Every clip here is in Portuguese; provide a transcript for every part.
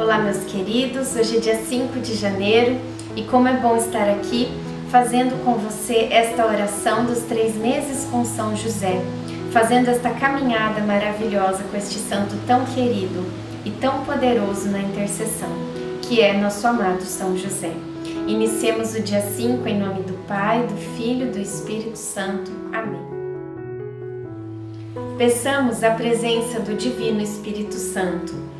Olá, meus queridos. Hoje é dia 5 de janeiro e como é bom estar aqui fazendo com você esta oração dos três meses com São José, fazendo esta caminhada maravilhosa com este santo tão querido e tão poderoso na intercessão, que é nosso amado São José. Iniciemos o dia 5 em nome do Pai, do Filho e do Espírito Santo. Amém. Peçamos a presença do Divino Espírito Santo.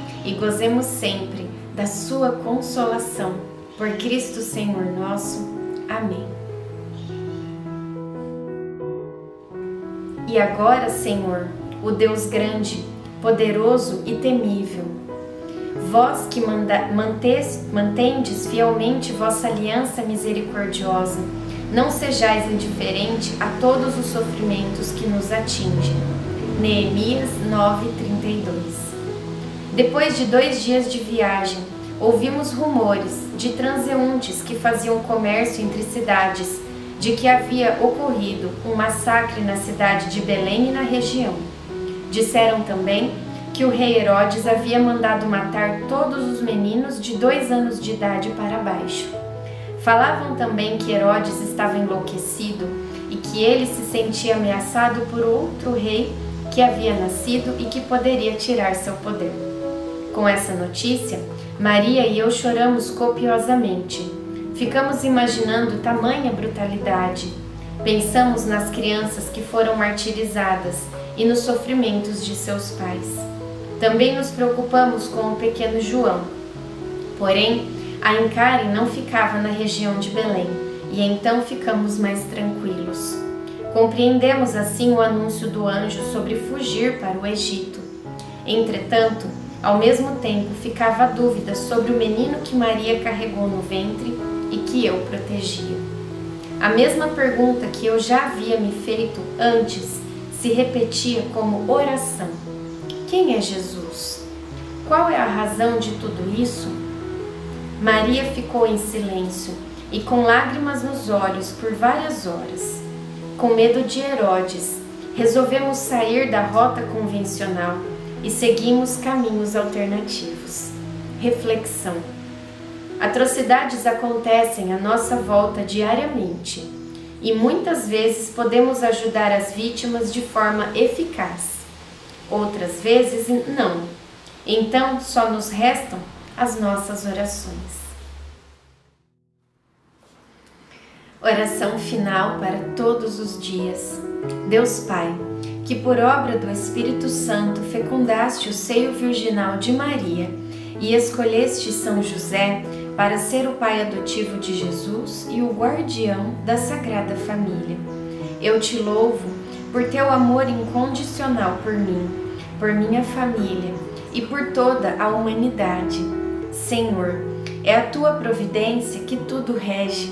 e gozemos sempre da Sua consolação. Por Cristo Senhor nosso. Amém. E agora, Senhor, o Deus grande, poderoso e temível, vós que manda, mantes, mantendes fielmente vossa aliança misericordiosa, não sejais indiferente a todos os sofrimentos que nos atingem. Neemias 9:32 Depois de dois dias de viagem, ouvimos rumores de transeuntes que faziam comércio entre cidades de que havia ocorrido um massacre na cidade de Belém e na região. Disseram também que o rei Herodes havia mandado matar todos os meninos de dois anos de idade para baixo. Falavam também que Herodes estava enlouquecido e que ele se sentia ameaçado por outro rei que havia nascido e que poderia tirar seu poder. Com essa notícia, Maria e eu choramos copiosamente. Ficamos imaginando tamanha brutalidade. Pensamos nas crianças que foram martirizadas e nos sofrimentos de seus pais. Também nos preocupamos com o pequeno João. Porém, a Encare não ficava na região de Belém e então ficamos mais tranquilos. Compreendemos assim o anúncio do anjo sobre fugir para o Egito. Entretanto, ao mesmo tempo, ficava a dúvida sobre o menino que Maria carregou no ventre e que eu protegia. A mesma pergunta que eu já havia me feito antes se repetia como oração: Quem é Jesus? Qual é a razão de tudo isso? Maria ficou em silêncio e com lágrimas nos olhos por várias horas. Com medo de Herodes, resolvemos sair da rota convencional e seguimos caminhos alternativos. Reflexão: Atrocidades acontecem à nossa volta diariamente e muitas vezes podemos ajudar as vítimas de forma eficaz, outras vezes não. Então só nos restam as nossas orações. Oração final para todos os dias. Deus Pai que por obra do Espírito Santo fecundaste o seio virginal de Maria e escolheste São José para ser o pai adotivo de Jesus e o guardião da Sagrada Família. Eu te louvo por teu amor incondicional por mim, por minha família e por toda a humanidade. Senhor, é a tua providência que tudo rege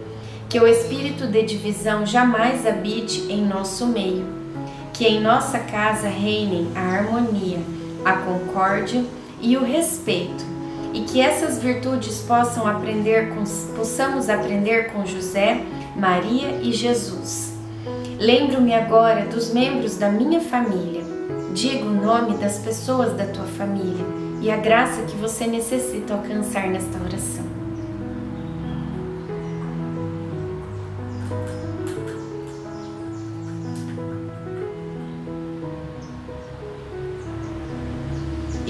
que o espírito de divisão jamais habite em nosso meio, que em nossa casa reinem a harmonia, a concórdia e o respeito, e que essas virtudes possam aprender com, possamos aprender com José, Maria e Jesus. Lembro-me agora dos membros da minha família. Diga o nome das pessoas da tua família e a graça que você necessita alcançar nesta oração.